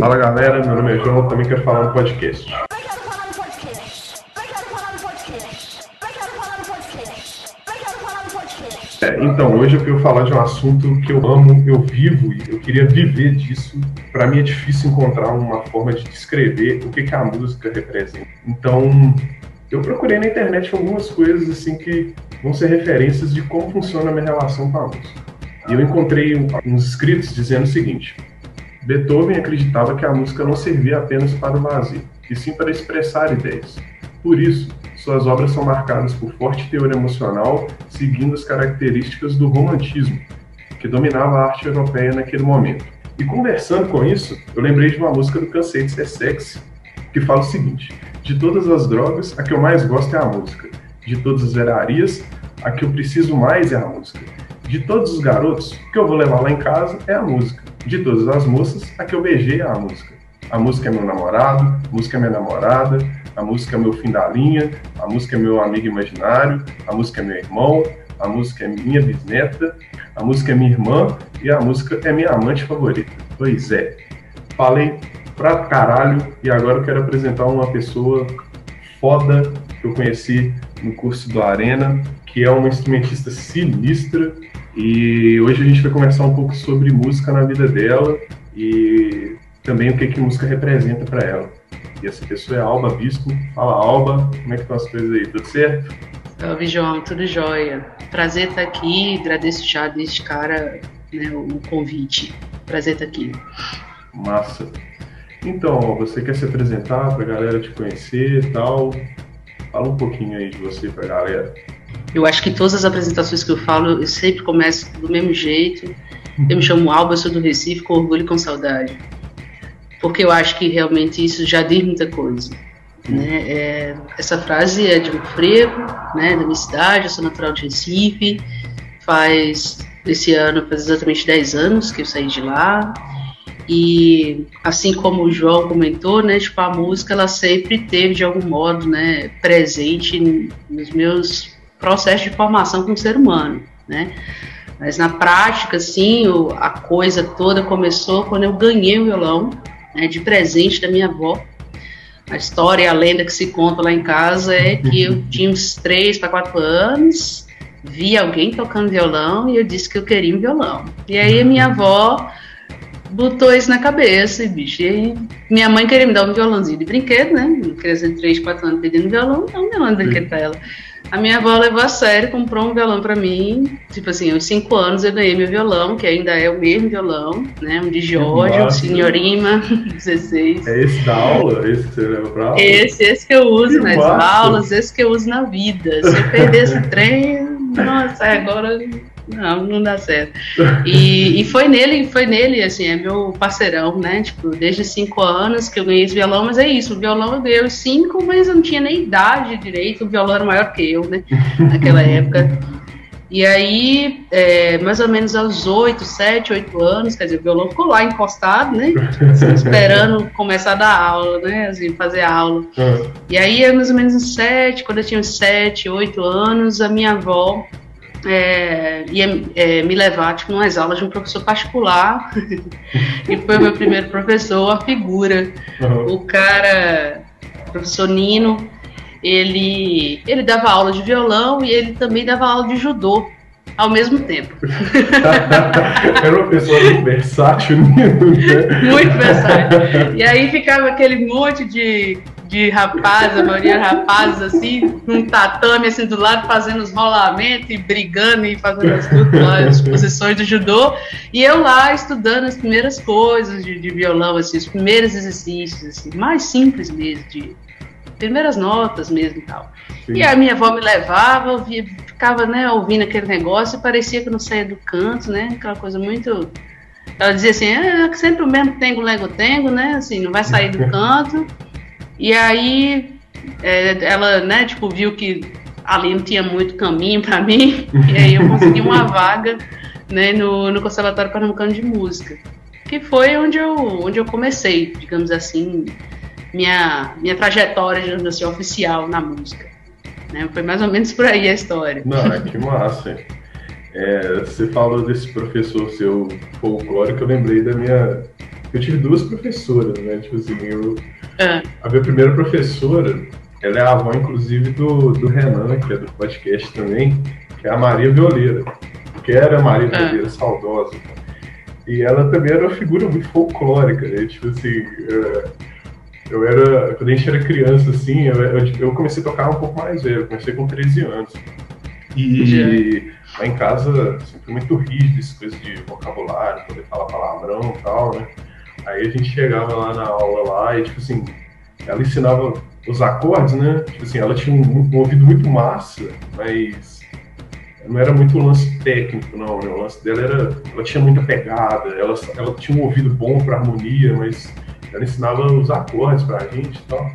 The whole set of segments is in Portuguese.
Fala galera, meu nome é João, também quero falar no podcast. É, então, hoje eu quero falar de um assunto que eu amo, eu vivo e eu queria viver disso. Para mim é difícil encontrar uma forma de descrever o que, que a música representa. Então, eu procurei na internet algumas coisas assim que vão ser referências de como funciona a minha relação com a música. E eu encontrei uns escritos dizendo o seguinte: Beethoven acreditava que a música não servia apenas para o vazio, e sim para expressar ideias. Por isso, suas obras são marcadas por forte teor emocional, seguindo as características do romantismo, que dominava a arte europeia naquele momento. E conversando com isso, eu lembrei de uma música do Cansei de Ser Sexy, que fala o seguinte: De todas as drogas, a que eu mais gosto é a música. De todas as verarias, a que eu preciso mais é a música. De todos os garotos, o que eu vou levar lá em casa é a música. De todas as moças, a que eu beijei é a música. A música é meu namorado, a música é minha namorada, a música é meu fim da linha, a música é meu amigo imaginário, a música é meu irmão, a música é minha bisneta, a música é minha irmã e a música é minha amante favorita. Pois é, falei pra caralho e agora eu quero apresentar uma pessoa foda que eu conheci no curso do Arena, que é uma instrumentista sinistra e hoje a gente vai conversar um pouco sobre música na vida dela e também o que, que música representa para ela. E essa pessoa é Alba Bispo. Fala, Alba, como é que estão as coisas aí? Tudo certo? Salve, João, tudo jóia. Prazer estar aqui, agradeço já desde cara né, o convite. Prazer estar aqui. Massa. Então, você quer se apresentar para a galera te conhecer e tal? Fala um pouquinho aí de você para a galera. Eu acho que todas as apresentações que eu falo, eu sempre começo do mesmo jeito. Eu me chamo Alba, sou do Recife, com orgulho e com saudade porque eu acho que realmente isso já diz muita coisa. Né? É, essa frase é de um frevo, né, da minha cidade, eu sou natural de Recife, faz, esse ano faz exatamente 10 anos que eu saí de lá, e assim como o João comentou, né, tipo, a música ela sempre teve de algum modo, né, presente nos meus processos de formação como ser humano, né, mas na prática, assim, a coisa toda começou quando eu ganhei o violão, né, de presente da minha avó. A história e a lenda que se conta lá em casa é que eu tinha uns 3 para 4 anos, vi alguém tocando violão e eu disse que eu queria um violão. E aí a minha avó botou isso na cabeça, e bicho. E minha mãe queria me dar um violãozinho de brinquedo, né? Uma criança de 3, 4 anos pedindo violão, um violão de brinquedo pra ela. A minha avó levou a sério, comprou um violão para mim. Tipo assim, aos 5 anos eu ganhei meu violão, que ainda é o mesmo violão, né? Um de Giorgio, um Senhorima, 16. É esse da aula? Esse que você leva pra aula? Esse, esse que eu uso que nas massa. aulas, esse que eu uso na vida. Se eu perder esse trem, nossa, agora não, não dá certo. E, e foi nele, foi nele, assim, é meu parceirão, né? Tipo, desde cinco anos que eu ganhei esse violão, mas é isso, o violão eu ganhei cinco, mas eu não tinha nem idade direito, o violão era maior que eu, né? Naquela época. E aí, é, mais ou menos aos oito, sete, oito anos, quer dizer, o violão ficou lá encostado, né? Assim, esperando começar a dar aula, né? Assim, fazer aula. Uhum. E aí, mais ou menos uns sete, quando eu tinha uns sete, oito anos, a minha avó é, ia é, me levar tipo, umas aulas de um professor particular e foi o meu primeiro professor, a figura. Uhum. O cara, professor Nino, ele, ele dava aula de violão e ele também dava aula de judô ao mesmo tempo. Era uma pessoa muito versátil, né? Muito versátil. E aí ficava aquele monte de de rapaz, a maioria rapazes, assim, num tatame, assim, do lado, fazendo os rolamentos e brigando e fazendo as, as posições do judô. E eu lá estudando as primeiras coisas de, de violão, assim, os primeiros exercícios, assim, mais simples mesmo, de primeiras notas mesmo e tal. Sim. E a minha avó me levava, ouvia, ficava, né, ouvindo aquele negócio e parecia que não saía do canto, né, aquela coisa muito... Ela dizia assim, é sempre o mesmo tengo, lego, tengo, né, assim, não vai sair do canto. E aí é, ela, né, tipo, viu que ali não tinha muito caminho para mim, e aí eu consegui uma vaga né, no, no Conservatório Pernambucano de Música, que foi onde eu, onde eu comecei, digamos assim, minha, minha trajetória, digamos assim, oficial na música. Né? Foi mais ou menos por aí a história. Não, que massa. É, você falou desse professor seu folclórico, eu lembrei da minha eu tive duas professoras, né? Tipo assim, eu, é. a minha primeira professora, ela é a avó, inclusive, do, do Renan, que é do podcast também, que é a Maria Violeira, que era a Maria é. Violeira saudosa. E ela também era uma figura muito folclórica, né? Tipo assim, é, eu era, quando a gente era criança, assim, eu, eu comecei a tocar um pouco mais velho, comecei com 13 anos. E lá em casa sempre muito rígido, essas coisas de vocabulário, poder falar palavrão e tal, né? Aí a gente chegava lá na aula lá e, tipo assim, ela ensinava os acordes, né? Tipo assim, ela tinha um, um ouvido muito massa, mas não era muito lance técnico, não. Né? O lance dela era. Ela tinha muita pegada, ela, ela tinha um ouvido bom para harmonia, mas ela ensinava os acordes pra gente e tal.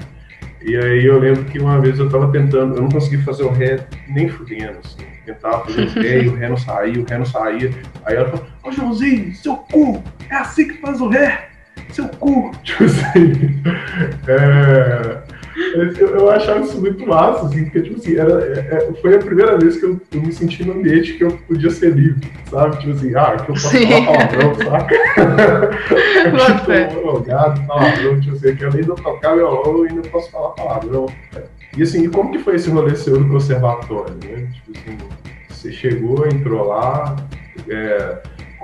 E aí eu lembro que uma vez eu tava tentando, eu não consegui fazer o ré nem fudendo, assim. Tentava fazer o ré e o ré não saía, o ré não saía. Aí ela falou, ô Joãozinho, seu cu, é assim que faz o ré, seu cu. Tipo assim, é, eu, eu, achava isso muito massa, assim, porque, tipo assim, era, é, é, foi a primeira vez que eu, eu, me senti no ambiente que eu podia ser livre, sabe? Tipo assim, ah, que eu posso Sim. falar palavrão, saca? eu tipo, logado, palavrão, tipo assim, que além de eu tocar violão, eu ainda posso falar palavrão. E assim, e como que foi esse rolê seu no conservatório, né? Tipo assim, você chegou, entrou lá, é,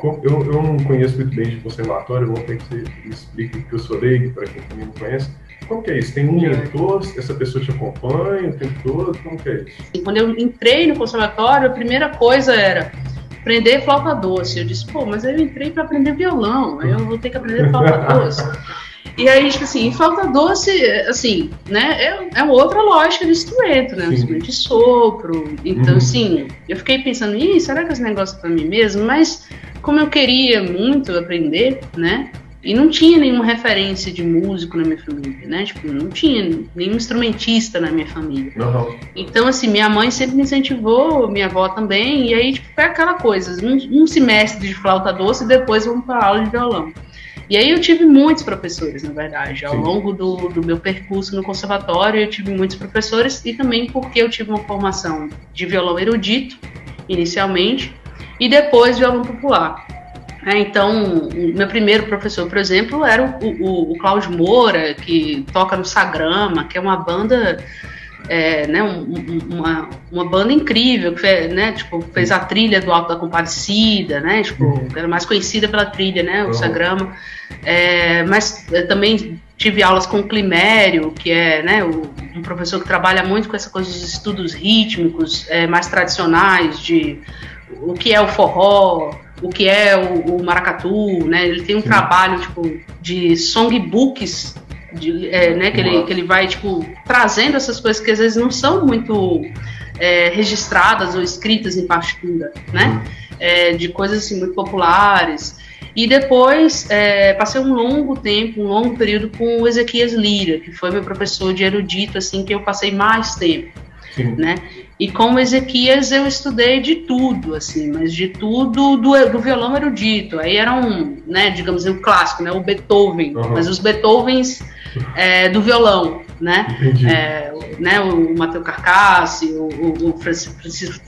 eu, eu não conheço muito bem de conservatório, vou ter que você explique, porque eu sou leigo, para quem também não conhece. Como que é isso? Tem um mentor, essa pessoa te acompanha o tempo todo? Como que é isso? Quando eu entrei no conservatório, a primeira coisa era aprender flauta doce. Eu disse, pô, mas eu entrei para aprender violão, aí eu vou ter que aprender flauta doce. E aí, tipo assim, flauta doce, assim, né, é, é uma outra lógica de instrumento, né? Um instrumento de sopro. Então, uhum. assim, eu fiquei pensando, ih, será que esse negócio é pra mim mesmo? Mas, como eu queria muito aprender, né? E não tinha nenhuma referência de músico na minha família, né? Tipo, não tinha nenhum instrumentista na minha família. Uhum. Então, assim, minha mãe sempre me incentivou, minha avó também, e aí, tipo, foi aquela coisa, um, um semestre de flauta doce e depois vamos para aula de violão. E aí eu tive muitos professores, na verdade. Ao Sim. longo do, do meu percurso no conservatório, eu tive muitos professores e também porque eu tive uma formação de violão erudito, inicialmente, e depois violão popular. É, então, meu primeiro professor, por exemplo, era o, o, o Cláudio Moura, que toca no Sagrama, que é uma banda, é, né, um, uma, uma banda incrível, que fez, né, tipo, fez a trilha do Alto da Compadecida, né, tipo, uhum. era mais conhecida pela trilha, né, o uhum. Sagrama. É, mas também tive aulas com o Climério, que é né, o, um professor que trabalha muito com essa coisa dos estudos rítmicos é, mais tradicionais, de o que é o forró, o que é o, o maracatu, né? Ele tem um Sim. trabalho tipo de songbooks, de, é, né? Que ele, que ele vai tipo trazendo essas coisas que às vezes não são muito é, registradas ou escritas em partitura, né? Uhum. É, de coisas assim muito populares. E depois é, passei um longo tempo, um longo período com o Ezequias Lira, que foi meu professor de erudito, assim, que eu passei mais tempo. Sim. Né? E com o Ezequias eu estudei de tudo, assim, mas de tudo do, do violão erudito. Aí era um, né, digamos, o um clássico, né, o Beethoven, uhum. mas os Beethovens é, do violão, né? É, né o Matheus Carcassi, o, o, Francisco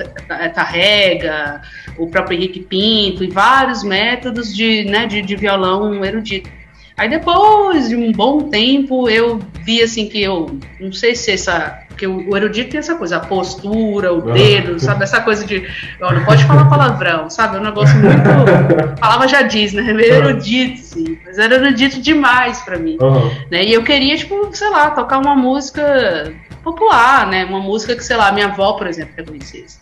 Tarrega, o próprio Henrique Pinto, e vários métodos de, né, de, de violão erudito. Aí depois de um bom tempo eu vi assim que eu não sei se essa porque o, erudito tem essa coisa, a postura, o dedo, sabe? Essa coisa de. Ó, não pode falar palavrão, sabe? É um negócio muito. Palavra já diz, né? Meio erudito, sim. Mas era erudito demais para mim. Uhum. Né? E eu queria, tipo, sei lá, tocar uma música popular, né? Uma música que, sei lá, minha avó, por exemplo, reconhecesse.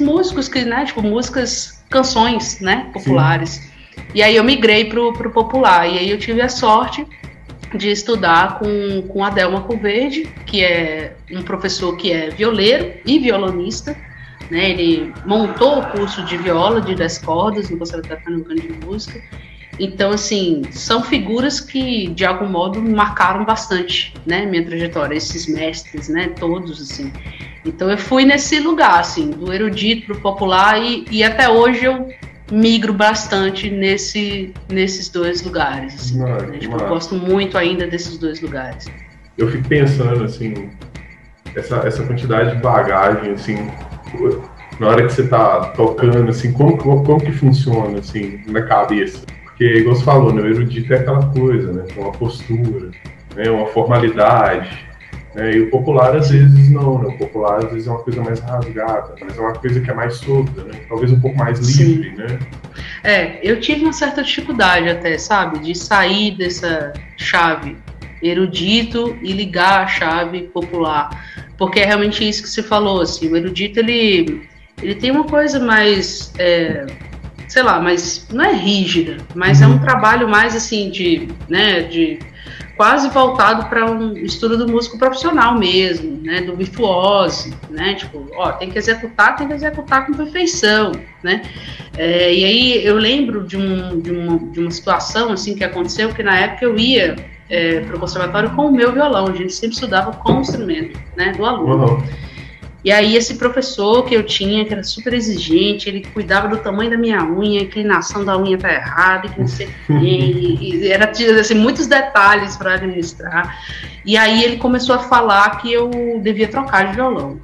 músicos que, né, tipo, músicas, canções, né, populares. Sim. E aí eu migrei pro, pro popular, e aí eu tive a sorte de estudar com, com Adelma Coverde, que é um professor que é violeiro e violonista, né, ele montou o curso de viola de 10 cordas no Conservatório Pernambucano de Música, Então, assim, são figuras que, de algum modo, marcaram bastante, né, minha trajetória, esses mestres, né, todos, assim. Então, eu fui nesse lugar, assim, do erudito pro popular e, e até hoje eu migro bastante nesse, nesses dois lugares, assim, né? tipo, eu gosto muito ainda desses dois lugares. Eu fico pensando, assim, essa, essa quantidade de bagagem, assim, na hora que você tá tocando, assim, como, como que funciona, assim, na cabeça? Porque, igual você falou, né, o erudito é aquela coisa, né? Uma postura, né, uma formalidade. Né, e o popular, às vezes, não, né? O popular, às vezes, é uma coisa mais rasgada, mas é uma coisa que é mais solta, né? Talvez um pouco mais livre, Sim. né? É, eu tive uma certa dificuldade até, sabe? De sair dessa chave erudito e ligar a chave popular. Porque é realmente isso que você falou, assim, o erudito, ele, ele tem uma coisa mais... É, sei lá, mas não é rígida, mas uhum. é um uhum. trabalho mais assim de, né, de quase voltado para um estudo do músico profissional mesmo, né, do virtuose, né, tipo, ó, tem que executar, tem que executar com perfeição, né, é, e aí eu lembro de, um, de, uma, de uma situação, assim, que aconteceu, que na época eu ia é, para o conservatório com o meu violão, a gente sempre estudava com o instrumento, né, do aluno. Uhum. E aí esse professor que eu tinha, que era super exigente, ele cuidava do tamanho da minha unha, a inclinação da unha tá errada, que não sei e, e era assim, muitos detalhes para administrar. E aí ele começou a falar que eu devia trocar de violão.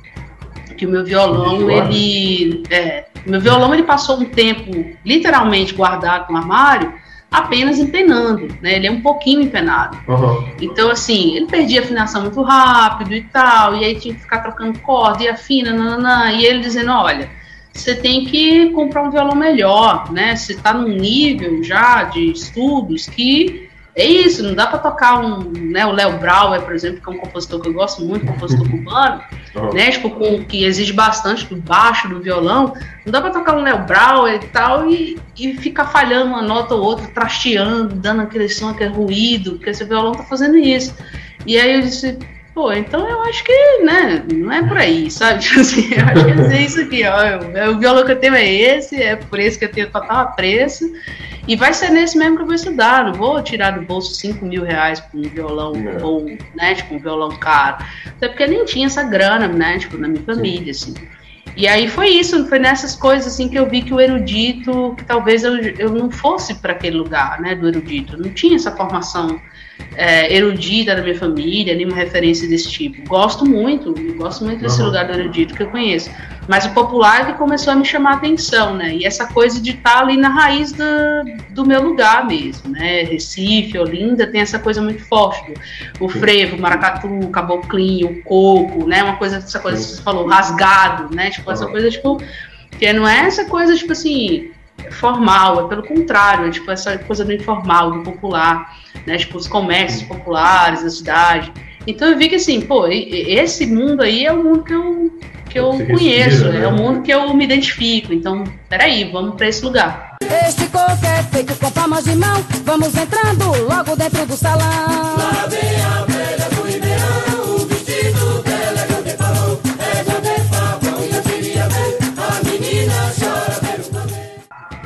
Que o meu violão, ele. É, meu violão ele passou um tempo literalmente guardado no armário apenas empenando, né? Ele é um pouquinho empenado. Uhum. Então, assim, ele perdia afinação muito rápido e tal, e aí tinha que ficar trocando corda e afina, nananã, e ele dizendo, olha, você tem que comprar um violão melhor, né? Você está num nível já de estudos que é isso, não dá para tocar um, né, o Léo Brauer, por exemplo, que é um compositor que eu gosto muito, compositor cubano, né, tipo, com, que exige bastante do baixo, do violão, não dá para tocar um Léo Brauer e tal e, e ficar falhando uma nota ou outra, trasteando, dando aquele som, aquele ruído, porque esse violão tá fazendo isso. E aí eu disse, pô, então eu acho que, né, não é por aí, sabe? Assim, eu acho que é isso aqui, ó, o violão que eu tenho é esse, é por isso que eu tenho total apreço, e vai ser nesse mesmo que eu vou estudar, não vou tirar do bolso 5 mil reais por um violão é. ou, né, tipo, um violão caro, até porque nem tinha essa grana, né, tipo, na minha família, Sim. assim. E aí foi isso, foi nessas coisas assim que eu vi que o erudito, que talvez eu, eu não fosse para aquele lugar, né, do erudito, não tinha essa formação é, erudita da minha família, nenhuma referência desse tipo. Gosto muito, gosto muito desse uhum. lugar do erudito que eu conheço. Mas o popular é que começou a me chamar a atenção, né? E essa coisa de estar tá ali na raiz do, do meu lugar mesmo, né? Recife, Olinda, tem essa coisa muito forte. O frevo, o maracatu, o caboclinho, o coco, né? Uma coisa, essa coisa que você falou, rasgado, né? Tipo, essa coisa, tipo, que não é essa coisa, tipo assim, formal, é pelo contrário, é tipo essa coisa do informal, do popular, né? Tipo, os comércios populares da cidade. Então eu vi que assim, pô, esse mundo aí é o mundo que eu, que eu conheço, respira, né? é o mundo que eu me identifico. Então, peraí, vamos para esse lugar. Este coco é feito com palmas de mão, vamos entrando logo dentro do salão. Lá vem a velha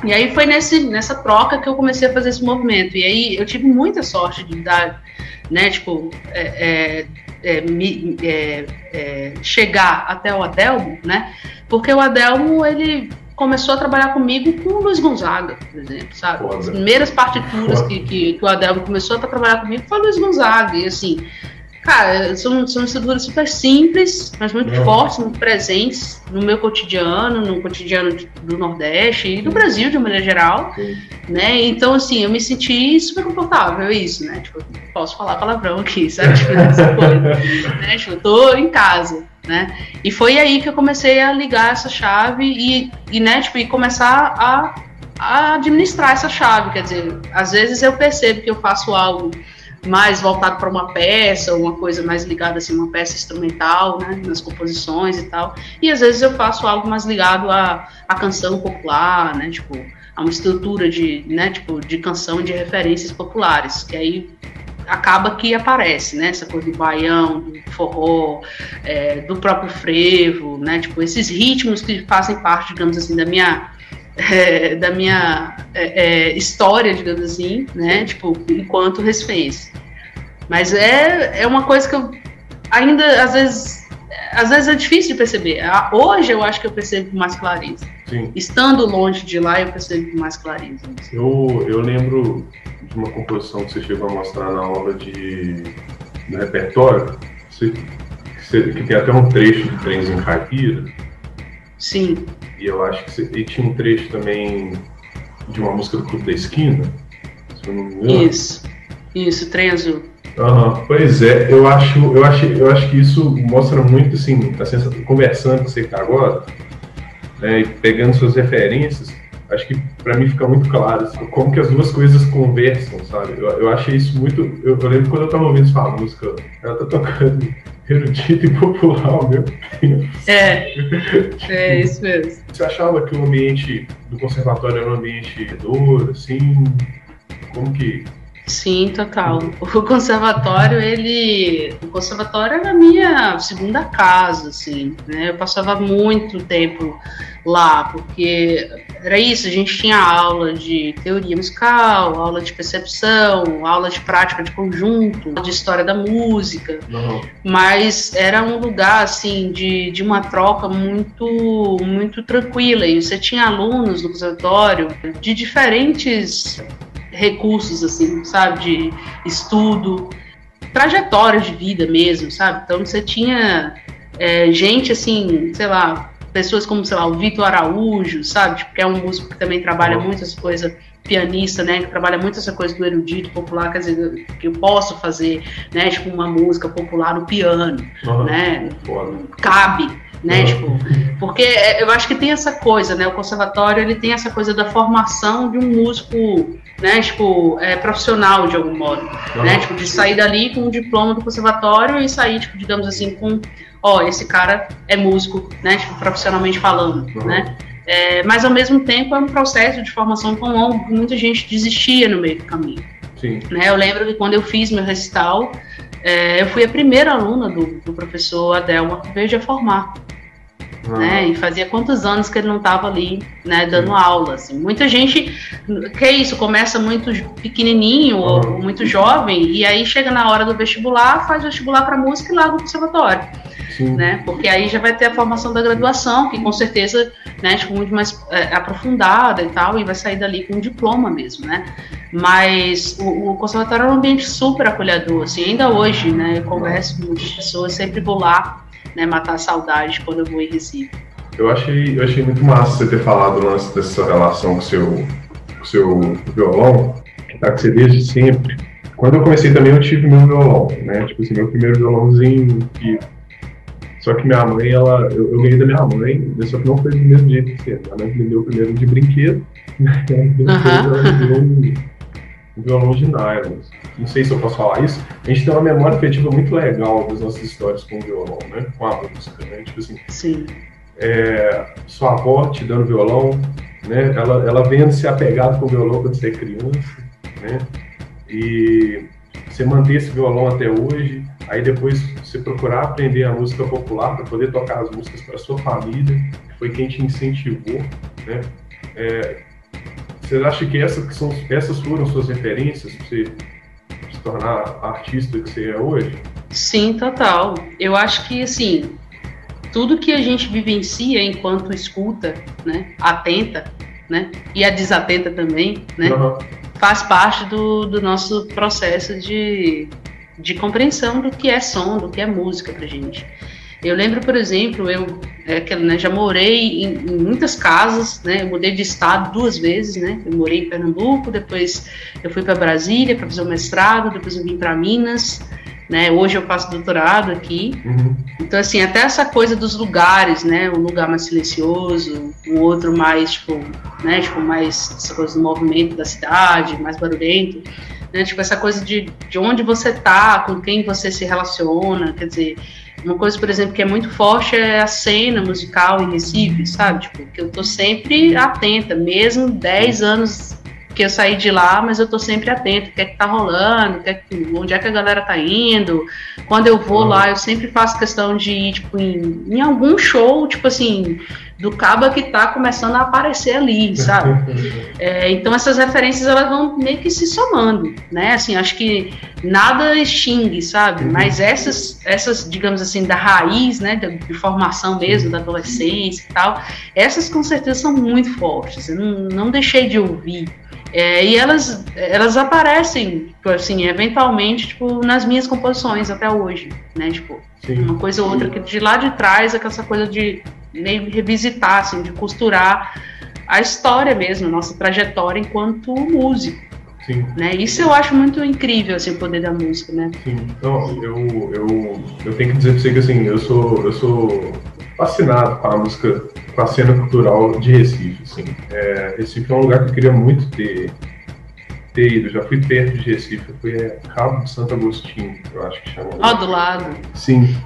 E aí foi nesse, nessa troca que eu comecei a fazer esse movimento. E aí eu tive muita sorte de dar né? Tipo, é, é, é, é, é, chegar até o Adelmo, né? Porque o Adelmo, ele começou a trabalhar comigo com o Luiz Gonzaga, por exemplo, sabe? Foda. As primeiras partituras que, que, que, o Adelmo começou a trabalhar comigo foi o Luiz Gonzaga, e assim, Cara, são, são estruturas super simples, mas muito fortes, muito presentes no meu cotidiano, no cotidiano do Nordeste e do Brasil de uma maneira geral, Sim. né? Então, assim, eu me senti super confortável, é isso, né? Tipo, posso falar palavrão aqui, sabe? Tipo, essa coisa, né? Tipo, eu tô em casa, né? E foi aí que eu comecei a ligar essa chave e, e né, tipo, e começar a, a administrar essa chave, quer dizer, às vezes eu percebo que eu faço algo mais voltado para uma peça, uma coisa mais ligada assim, uma peça instrumental, né, nas composições e tal. E às vezes eu faço algo mais ligado à, à canção popular, né, tipo, a uma estrutura de, né, tipo, de canção de referências populares, que aí acaba que aparece, né, essa coisa do baião, do forró, é, do próprio frevo, né, tipo, esses ritmos que fazem parte, digamos assim, da minha é, da minha é, é, história, digamos assim, né? Tipo, enquanto resfez. Mas é, é uma coisa que eu ainda, às vezes, às vezes é difícil de perceber. Hoje eu acho que eu percebo com mais clareza. Sim. Estando longe de lá, eu percebo com mais clareza. Eu, eu lembro de uma composição que você chegou a mostrar na aula de, do repertório, você, que tem até um trecho de Trens em Caipira. Sim. E eu acho que você, e tinha um trecho também de uma música do Clube da Esquina, se eu não me engano. Isso, isso, Trem Azul. Uhum, pois é, eu acho, eu, acho, eu acho que isso mostra muito, assim, a sensação, conversando com você está agora, né, e pegando suas referências, acho que para mim fica muito claro assim, como que as duas coisas conversam, sabe? Eu, eu achei isso muito. Eu, eu lembro quando eu estava ouvindo essa música, ela tá tocando erudito e popular tempo. É, é isso mesmo. Você achava que o ambiente do conservatório era um ambiente duro, assim? Como que Sim, total. O conservatório, ele. O conservatório era a minha segunda casa, assim, né? Eu passava muito tempo lá, porque era isso, a gente tinha aula de teoria musical, aula de percepção, aula de prática de conjunto, de história da música, uhum. mas era um lugar, assim, de, de uma troca muito, muito tranquila, e você tinha alunos no conservatório de diferentes recursos, assim, sabe, de estudo, trajetórias de vida mesmo, sabe? Então você tinha é, gente, assim, sei lá, pessoas como, sei lá, o Vitor Araújo, sabe? Tipo, que é um músico que também trabalha muito essa coisa, pianista, né? Que trabalha muito essa coisa do erudito popular, quer dizer, que eu posso fazer, né? Tipo, uma música popular no piano, uhum. né? Cabe, né? Uhum. Tipo, porque é, eu acho que tem essa coisa, né? O conservatório ele tem essa coisa da formação de um músico, né? Tipo, é, profissional de algum modo, uhum. né? Tipo, de sair dali com um diploma do conservatório e sair, tipo, digamos assim, com, ó, esse cara é músico, né? Tipo, profissionalmente falando, uhum. né? É, mas ao mesmo tempo é um processo de formação tão longo que muita gente desistia no meio do caminho. Sim. Né? Eu lembro que quando eu fiz meu recital, é, eu fui a primeira aluna do, do professor Adelma veio a formar. Ah. Né? E fazia quantos anos que ele não estava ali, né, dando Sim. aula. Assim. Muita gente, que é isso, começa muito pequenininho ah. muito jovem e aí chega na hora do vestibular, faz vestibular para música e larga o conservatório. Sim. Né? Porque aí já vai ter a formação da graduação, que com certeza, né, tipo, muito mais é, aprofundada e tal, e vai sair dali com um diploma mesmo, né? Mas o, o conservatório é um ambiente super acolhedor, assim, ainda hoje, né? Eu converso com muitas pessoas, sempre vou lá né, matar a saudade quando eu vou em Recife. Eu achei, eu achei muito massa você ter falado lance dessa relação com seu, o seu violão, que tá com você desde sempre. Quando eu comecei também eu tive meu violão, né? Tipo assim, meu primeiro violãozinho que só que minha mãe, ela, eu, eu ganhei da minha mãe, só que não foi do mesmo jeito que você. Mãe me deu primeiro de brinquedo, né? Depois ela me deu um violão de nylon não sei se eu posso falar isso, a gente tem uma memória afetiva muito legal das nossas histórias com o violão, né? Com a música, né? Tipo assim, Sim. É, sua avó te dando violão, né? Ela, ela vendo se apegado com o violão quando você é criança, né? E você manter esse violão até hoje, aí depois você procurar aprender a música popular para poder tocar as músicas para sua família, que foi quem te incentivou, né? É, você acha que, essa, que são, essas foram suas referências para você tornar artista que você é hoje? Sim, total. Eu acho que, assim, tudo que a gente vivencia enquanto escuta, né, atenta, né, e a desatenta também, né, uhum. faz parte do, do nosso processo de, de compreensão do que é som, do que é música pra gente. Eu lembro, por exemplo, eu é, que, né, já morei em, em, muitas casas, né? Eu mudei de estado duas vezes, né? Eu morei em Pernambuco, depois eu fui para Brasília para fazer o mestrado, depois eu vim para Minas, né? Hoje eu faço doutorado aqui. Uhum. Então assim, até essa coisa dos lugares, né? Um lugar mais silencioso, um outro mais tipo, né? Tipo mais essa coisa do movimento da cidade, mais barulhento. Né? Tipo essa coisa de, de onde você tá, com quem você se relaciona, quer dizer, uma coisa, por exemplo, que é muito forte é a cena musical em Recife, sabe? Tipo, que eu tô sempre atenta, mesmo 10 anos porque eu saí de lá, mas eu tô sempre atento, o que é que tá rolando, que é que, onde é que a galera tá indo. Quando eu vou uhum. lá, eu sempre faço questão de ir, tipo, em, em algum show, tipo assim, do cabo que está começando a aparecer ali, sabe? É, então essas referências elas vão meio que se somando, né? Assim, acho que nada extingue, sabe? Uhum. Mas essas, essas, digamos assim, da raiz, né, de, de formação mesmo, da adolescência e tal, essas com certeza são muito fortes. Eu não, não deixei de ouvir. É, e elas, elas aparecem, tipo, assim, eventualmente, tipo, nas minhas composições até hoje, né? Tipo, Sim. uma coisa ou outra que de lá de trás, aquela coisa de meio revisitar, assim, de costurar a história mesmo, a nossa trajetória enquanto músico. Sim. Né? Isso eu acho muito incrível, assim, o poder da música, né? Sim. Então, eu, eu, eu tenho que dizer pra você que, assim, eu sou, eu sou fascinado com a música, com a cena cultural de Recife, assim. É, Recife é um lugar que eu queria muito ter, ter ido. Já fui perto de Recife, eu fui a Cabo de Santo Agostinho, eu acho que chama. Ó, oh, do lado. Sim.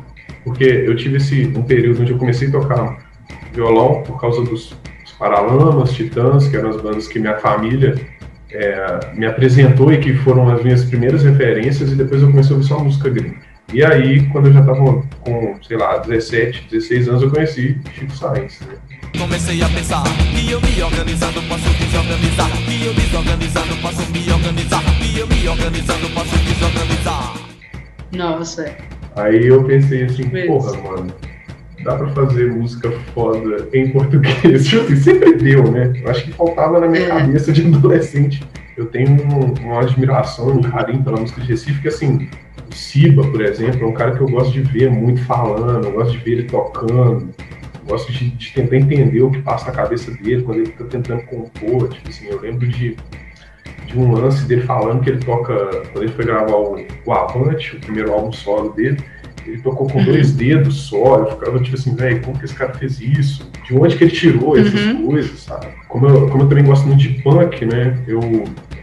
Porque eu tive esse, um período onde eu comecei a tocar violão por causa dos, dos Paralamas, Titãs, que eram as bandas que minha família é, me apresentou e que foram as minhas primeiras referências, e depois eu comecei a ouvir só música gringa. E aí, quando eu já estava com, sei lá, 17, 16 anos, eu conheci Chico Sainz. Né? Comecei a pensar que eu me organizando posso desorganizar, que eu desorganizando posso me organizar, que eu me organizando posso desorganizar. Nossa. Aí eu pensei assim, porra, mano, dá pra fazer música foda em português. Tipo assim, sempre deu, né? Eu acho que faltava na minha é. cabeça de adolescente. Eu tenho um, uma admiração, um carinho pela música de Recife, que assim, o Siba, por exemplo, é um cara que eu gosto de ver muito falando, eu gosto de ver ele tocando, gosto de, de tentar entender o que passa na cabeça dele quando ele tá tentando compor. Tipo assim, eu lembro de de um lance dele falando que ele toca, quando ele foi gravar o, o Avante, o primeiro álbum solo dele, ele tocou com uhum. dois dedos só. Eu ficava tipo assim, velho, como que esse cara fez isso? De onde que ele tirou uhum. essas coisas, sabe? Como eu, como eu também gosto muito de punk, né? Eu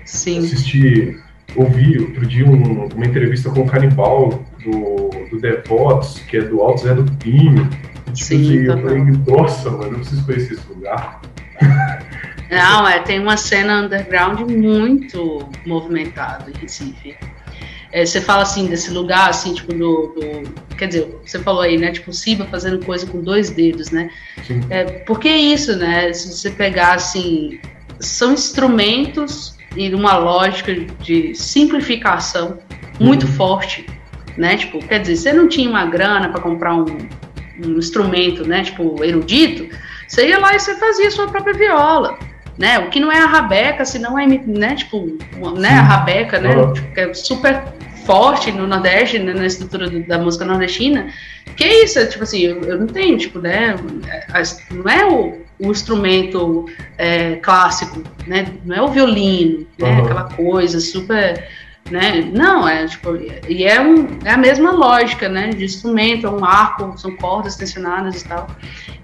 Sim. assisti, ouvi outro dia um, uma entrevista com o Canibal do, do Devotos, que é do Alto Zé do Pinho. Tipo Sim, assim, eu falei, nossa, mano, eu preciso conhecer esse lugar. Não, é, tem uma cena underground muito movimentada em Recife. É, você fala assim desse lugar, assim, tipo, do, do, Quer dizer, você falou aí, né? Tipo, Siba fazendo coisa com dois dedos, né? Sim. É, porque é isso, né? Se você pegar, assim. São instrumentos e uma lógica de simplificação muito uhum. forte, né? Tipo, quer dizer, você não tinha uma grana para comprar um, um instrumento, né? Tipo, erudito, você ia lá e você fazia sua própria viola né? O que não é a rabeca, se não é, né? Tipo, né? A rabeca, né? Uhum. Tipo, é super forte no Nordeste, né? na estrutura do, da música nordestina. Que é isso? Tipo assim, eu, eu não tenho, tipo, né? Não é o, o instrumento é, clássico, né? Não é o violino, né? Uhum. Aquela coisa super né? Não, é tipo, e é, um, é a mesma lógica, né? De instrumento, é um arco, são cordas tensionadas e tal.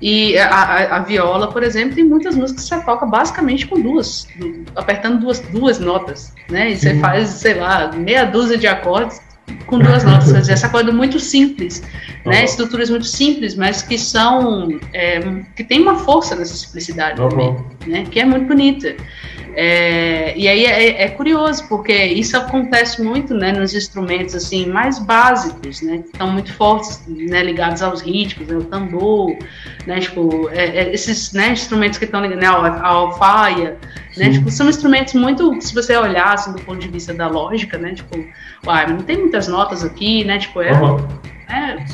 E a, a, a, viola, por exemplo, tem muitas músicas que você toca basicamente com duas, apertando duas, duas notas, né? E você faz, sei lá, meia dúzia de acordes com duas notas. Quer dizer, essa coisa muito simples, uhum. né? Estruturas muito simples, mas que são, é, que tem uma força nessa simplicidade uhum. também, né? Que é muito bonita. É, e aí é, é, curioso, porque isso acontece muito né, nos instrumentos assim mais básicos, né, que estão muito fortes, né, ligados aos ritmos, né, o tambor, né, tipo, é, é esses né, instrumentos que estão ligados, né, a alfaia, né, tipo, são instrumentos muito, se você olhar assim, do ponto de vista da lógica, né, tipo, uai, não tem muitas notas aqui, né, tipo, é, uhum.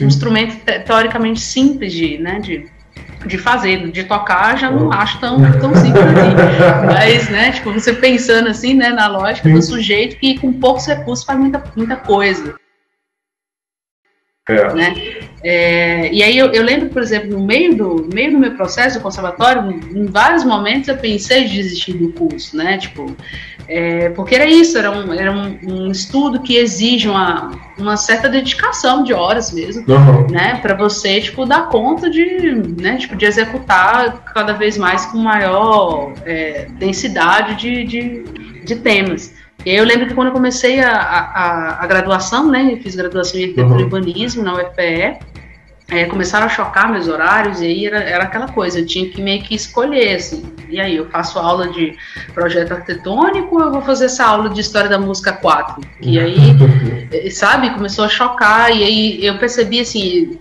um instrumento teoricamente simples de, né, de de fazer, de tocar, já não acho tão, tão simples assim. Mas, né, tipo, você pensando assim, né, na lógica do sujeito que com poucos recursos faz muita, muita coisa. É. Né? É, e aí eu, eu, lembro, por exemplo, no meio do, no meio do meu processo do conservatório, em vários momentos eu pensei em desistir do curso, né? Tipo, é, porque era isso, era um, era um, um, estudo que exige uma, uma certa dedicação de horas mesmo, uhum. né? Para você, tipo, dar conta de, né, tipo, de executar cada vez mais com maior é, densidade de, de, de temas. E aí eu lembro que quando eu comecei a, a, a graduação, né, eu fiz graduação em arquitetura uhum. e urbanismo na UFPE, é, começaram a chocar meus horários, e aí era, era aquela coisa, eu tinha que meio que escolher, assim, e aí, eu faço aula de projeto arquitetônico ou eu vou fazer essa aula de história da música 4? E aí, eh, sabe, começou a chocar, e aí eu percebi, assim,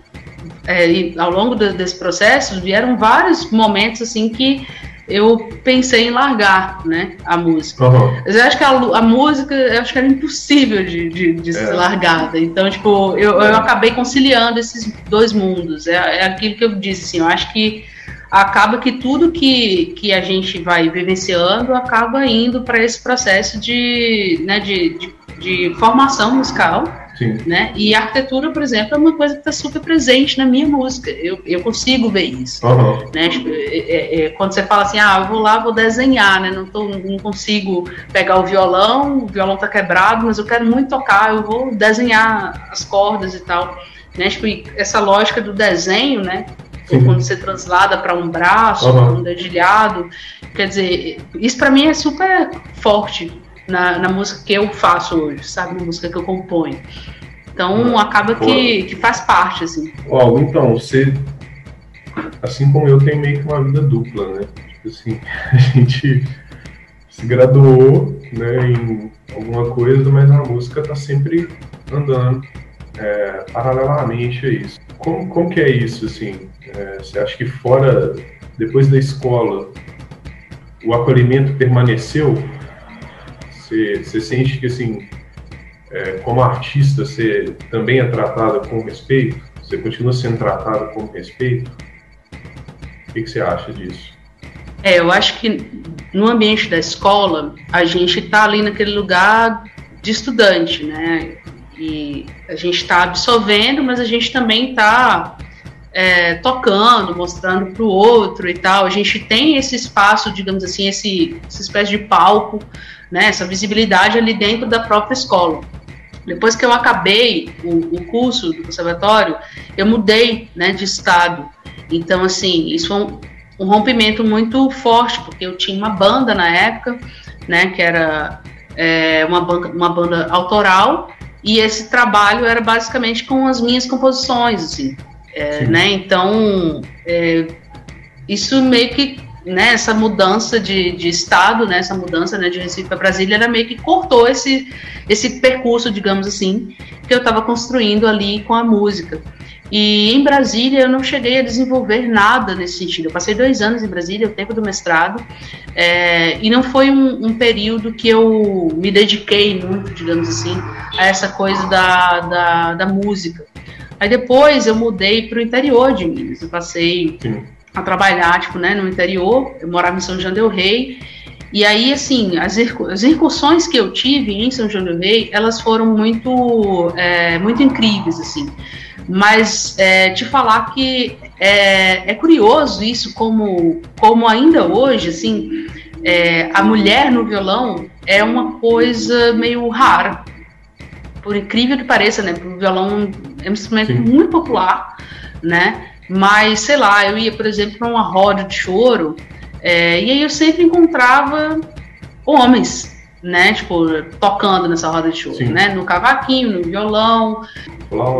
é, ao longo de, desse processo, vieram vários momentos, assim, que eu pensei em largar, né, a música. Uhum. Mas eu acho que a, a, música, eu acho que era impossível de, de, de é. ser largada. Então, tipo, eu, eu acabei conciliando esses dois mundos. É, é aquilo que eu disse, assim, eu acho que acaba que tudo que, que a gente vai vivenciando acaba indo para esse processo de, né, de, de, de formação musical Sim. Né? E a arquitetura, por exemplo, é uma coisa que está super presente na minha música. Eu, eu consigo ver isso. Uhum. Né? Tipo, é, é, é, quando você fala assim, ah, eu vou lá, vou desenhar, né? Não, tô, não consigo pegar o violão, o violão está quebrado, mas eu quero muito tocar, eu vou desenhar as cordas e tal. Né? Tipo, essa lógica do desenho, né? Ou quando você translada para um braço, uhum. um dedilhado. Quer dizer, isso para mim é super forte na, na música que eu faço hoje, sabe? Na música que eu componho. Então acaba que, que faz parte, assim. Ó, então, você, assim como eu, tem meio que uma vida dupla, né? Tipo assim, a gente se graduou né, em alguma coisa, mas a música tá sempre andando é, paralelamente a isso. Como, como que é isso, assim? É, você acha que fora, depois da escola, o acolhimento permaneceu você, você sente que, assim, é, como artista, você também é tratada com respeito? Você continua sendo tratada com respeito? O que, que você acha disso? É, eu acho que no ambiente da escola, a gente está ali naquele lugar de estudante, né? E a gente está absorvendo, mas a gente também está é, tocando, mostrando para o outro e tal. A gente tem esse espaço, digamos assim, esse, essa espécie de palco né, essa visibilidade ali dentro da própria escola. Depois que eu acabei o, o curso do conservatório, eu mudei né, de estado. Então, assim, isso foi um, um, rompimento muito forte, porque eu tinha uma banda na época, né, que era é, uma, banda, uma banda autoral, e esse trabalho era basicamente com as minhas composições, assim. É, né, então, é, isso meio que né, essa mudança de, de estado, né, essa mudança né, de Recife para Brasília, era meio que cortou esse, esse percurso, digamos assim, que eu estava construindo ali com a música. E em Brasília eu não cheguei a desenvolver nada nesse sentido. Eu passei dois anos em Brasília, o tempo do mestrado, é, e não foi um, um, período que eu me dediquei muito, digamos assim, a essa coisa da, da, da música. Aí depois eu mudei para o interior de Minas. Eu passei Sim a trabalhar, tipo, né, no interior. Eu morava em São João del Rei. E aí, assim, as, incursões que eu tive em São João del Rei, elas foram muito, é, muito incríveis, assim. Mas é, te falar que é, é, curioso isso, como, como ainda hoje, assim, é, a mulher no violão é uma coisa meio rara. Por incrível que pareça, né? O violão é um instrumento Sim. muito popular, né? Mas, sei lá, eu ia, por exemplo, para uma roda de choro, é, e aí eu sempre encontrava homens, né? Tipo, tocando nessa roda de choro, Sim. né? No cavaquinho, no violão,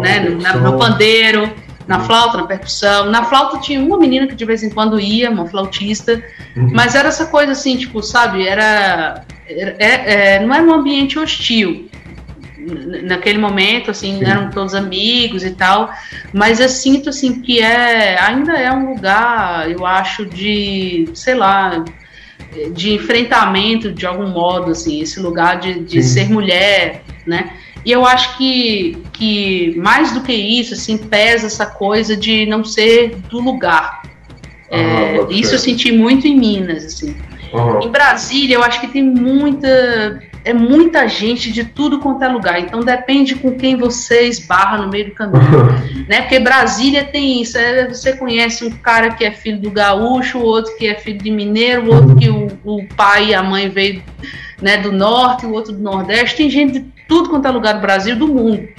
né? No, na, no pandeiro, na flauta, na percussão. Na flauta tinha uma menina que de vez em quando ia, uma flautista, uhum. mas era essa coisa assim, tipo, sabe? Era, era é, é, não era um ambiente hostil naquele momento, assim, Sim. eram todos amigos e tal, mas eu sinto, assim, que é, ainda é um lugar, eu acho, de, sei lá, de enfrentamento de algum modo, assim, esse lugar de, de ser mulher, né? E eu acho que, que mais do que isso, assim, pesa essa coisa de não ser do lugar. Ah, é, isso eu senti muito em Minas, assim. Uhum. Em Brasília, eu acho que tem muita é muita gente de tudo quanto é lugar. Então depende com quem você esbarra no meio do caminho. né? Porque Brasília tem isso. É, você conhece um cara que é filho do gaúcho, outro que é filho de mineiro, outro que o, o pai e a mãe veio né, do norte, o outro do nordeste. Tem gente de tudo quanto é lugar do Brasil, do mundo.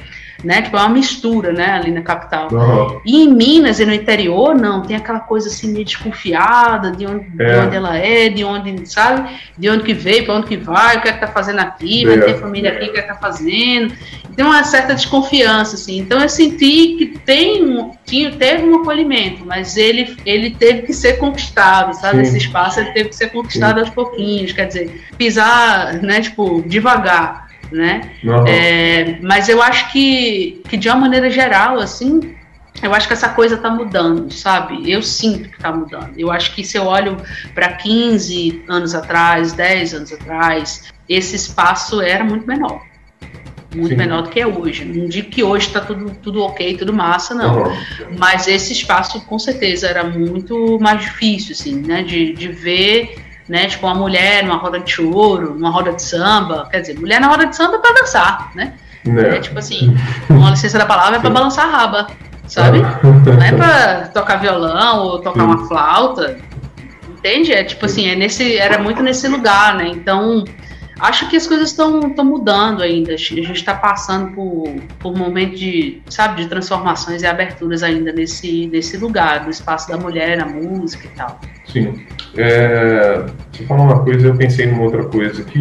Né? Tipo, é uma mistura, né, ali na capital. Uhum. E em Minas e no interior, não, tem aquela coisa assim meio desconfiada de onde, é. de onde ela é, de onde, sabe? De onde que veio, para onde que vai, o que é que tá fazendo aqui, vai ter família aqui, o que é que tá fazendo. Tem uma certa desconfiança, assim. Então eu senti que tem, tinha, teve um acolhimento, mas ele, ele teve que ser conquistado, sabe? Sim. Esse espaço ele teve que ser conquistado Sim. aos pouquinhos, quer dizer, pisar, né, tipo, devagar né? Uhum. É, mas eu acho que, que de uma maneira geral, assim, eu acho que essa coisa está mudando, sabe? Eu sinto que está mudando. Eu acho que se eu olho para 15 anos atrás, 10 anos atrás, esse espaço era muito menor. Muito Sim. menor do que é hoje. Não digo que hoje está tudo, tudo ok, tudo massa, não. Uhum. Mas esse espaço, com certeza, era muito mais difícil, assim, né? De, de ver né? Tipo, uma mulher numa roda de choro, numa roda de samba. Quer dizer, mulher na roda de samba é pra dançar, né? É. é tipo assim, uma licença da palavra é pra balançar a raba, sabe? Não é pra tocar violão ou tocar uma flauta. Entende? É tipo assim, é nesse, era muito nesse lugar, né? Então, acho que as coisas estão mudando ainda. A gente está passando por, por um momento de, sabe, de transformações e aberturas ainda nesse, nesse lugar, do espaço da mulher na música e tal. Sim. É, você falou uma coisa, eu pensei numa outra coisa aqui,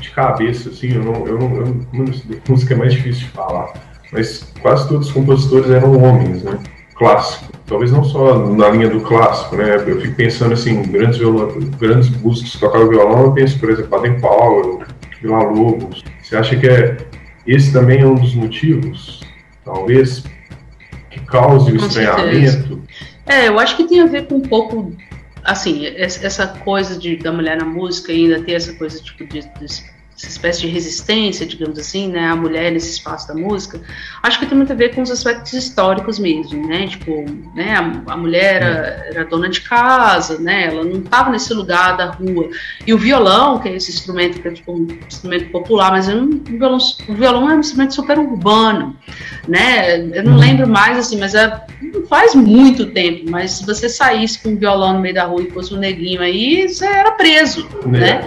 de cabeça, assim, eu não, eu não, eu não música é mais difícil de falar, mas quase todos os compositores eram homens, né? Clássico. Talvez não só na linha do clássico, né? Eu fico pensando assim, grandes, violão, grandes músicos que tocaram violão, eu penso, por exemplo, Baden Powell, Vila Lobos. Você acha que é, esse também é um dos motivos, talvez, que cause o estranhamento? É, eu acho que tem a ver com um pouco assim, essa coisa de, da mulher na música ainda ter essa coisa tipo de, de essa espécie de resistência, digamos assim, né, a mulher nesse espaço da música, acho que tem muito a ver com os aspectos históricos mesmo, né, tipo, né, a, a mulher era, era, dona de casa, né, ela não estava nesse lugar da rua, e o violão, que é esse instrumento que é tipo um instrumento popular, mas não, o, violão, o violão é um instrumento super urbano, né, eu não lembro mais, assim, mas é, não faz muito tempo, mas se você saísse com um violão no meio da rua e fosse um neguinho aí, você era preso, né,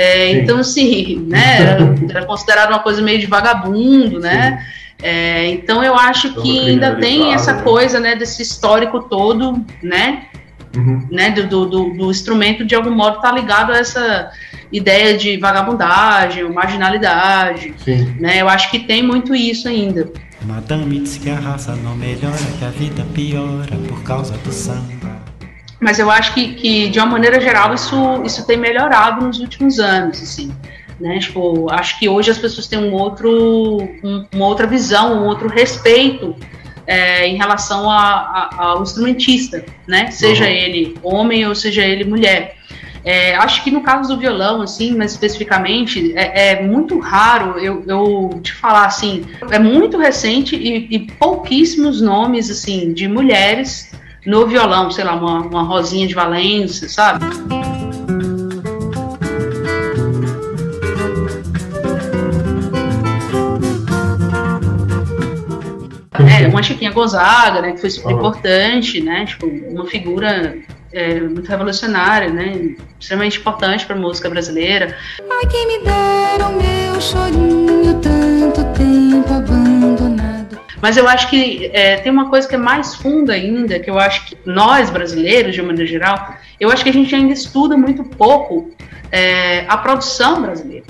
é, então, assim, né, era, considerado uma coisa meio de vagabundo, né? É, então eu acho que ainda tem essa né? coisa, né, desse histórico todo, né, uhum. né, do, do, do, instrumento de algum modo tá ligado a essa ideia de vagabundagem, ou marginalidade, Sim. né? Eu acho que tem muito isso ainda. Madame diz que a raça não melhora, que a vida piora por causa do samba. Mas eu acho que, que, de uma maneira geral, isso, isso tem melhorado nos últimos anos, assim. Né? Tipo, acho que hoje as pessoas têm um outro, um, uma outra visão, um outro respeito é, em relação a, a, ao instrumentista, né? Seja uhum. ele homem ou seja ele mulher. É, acho que no caso do violão, assim, mais especificamente, é, é muito raro eu, eu, te falar assim, é muito recente e, e pouquíssimos nomes assim de mulheres no violão, sei lá, uma, uma Rosinha de Valência, sabe? É, uma Chiquinha Gonzaga, né, que foi super importante, né, tipo, uma figura é, muito revolucionária, né, extremamente importante para a música brasileira. Ai, que me deram meu chorinho tanto tempo. Mas eu acho que é, tem uma coisa que é mais funda ainda, que eu acho que nós brasileiros, de uma maneira geral, eu acho que a gente ainda estuda muito pouco é, a produção brasileira.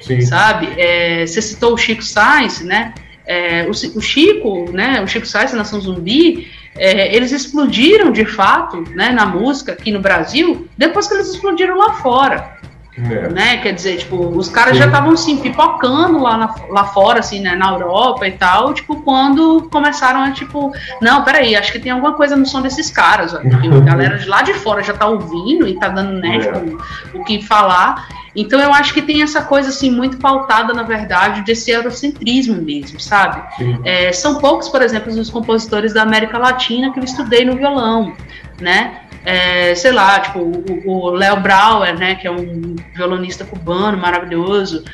Sim. Sabe? É, você citou o Chico Sainz, né? É, o, o, Chico, né? O Chico Sainz, Nação Zumbi, é, eles explodiram de fato, né? Na música aqui no Brasil, depois que eles explodiram lá fora. É. Né? Quer dizer, tipo, os caras Sim. já estavam assim, pipocando lá, na, lá fora, assim, né, na Europa e tal, tipo, quando começaram a, tipo, não, peraí, acho que tem alguma coisa no som desses caras, ó, porque a galera de lá de fora já tá ouvindo e tá dando, né, é. tipo, o que falar. Então eu acho que tem essa coisa, assim, muito pautada, na verdade, desse eurocentrismo mesmo, sabe? É, são poucos, por exemplo, os compositores da América Latina que eu estudei no violão, né? É, sei lá, tipo, o Léo Brauer, né, que é um violonista cubano maravilhoso.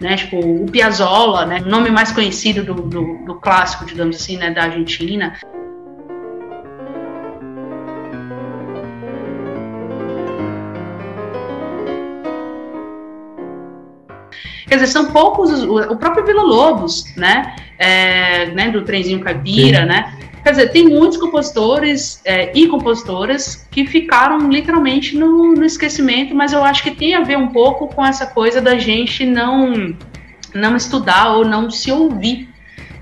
Né, tipo, o Piazzolla, né, nome mais conhecido do, do, do clássico, digamos assim, né, da Argentina. Quer dizer, são poucos, o, próprio Vila Lobos, né? É, né do trenzinho caipira, Sim. né? Quer dizer, tem muitos compositores é, e compositoras que ficaram literalmente no, no, esquecimento, mas eu acho que tem a ver um pouco com essa coisa da gente não, não estudar ou não se ouvir.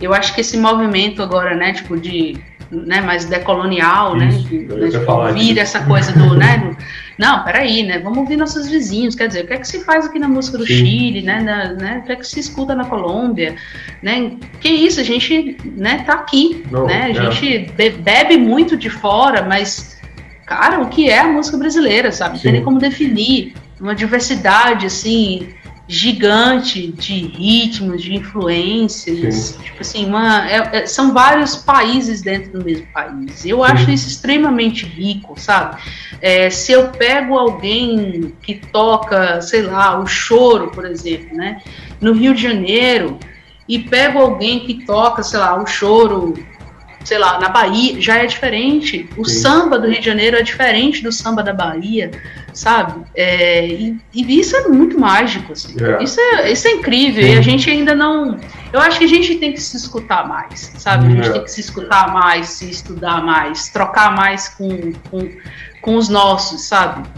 Eu acho que esse movimento agora, né, tipo, de né, mais decolonial, né, Isso, né, de, de ouvir essa coisa do, né, não, peraí, né? Vamos ouvir nossos vizinhos. Quer dizer, o que é que se faz aqui na música do Sim. Chile, né, na, né? O que é que se escuta na Colômbia, né? Que isso, a gente, né, tá aqui, Não, né? A é. gente bebe muito de fora, mas, cara, o que é a música brasileira, sabe? Não tem nem como definir. Uma diversidade, assim, gigante de ritmos, de influências. Sim. Tipo assim, uma, é, é, são vários países dentro do mesmo país. Eu Sim. acho isso extremamente rico, sabe? É, se eu pego alguém que toca, sei lá, o choro, por exemplo, né? No Rio de Janeiro, e pego alguém que toca, sei lá, o choro sei lá, na Bahia já é diferente. O Sim. samba do Rio de Janeiro é diferente do samba da Bahia, sabe? É, e, e, isso é muito mágico, assim. É. Isso, é, isso é incrível. Sim. E a gente ainda não. Eu acho que a gente tem que se escutar mais, sabe? A gente é. tem que se escutar mais, se estudar mais, trocar mais com, com, com os nossos, sabe?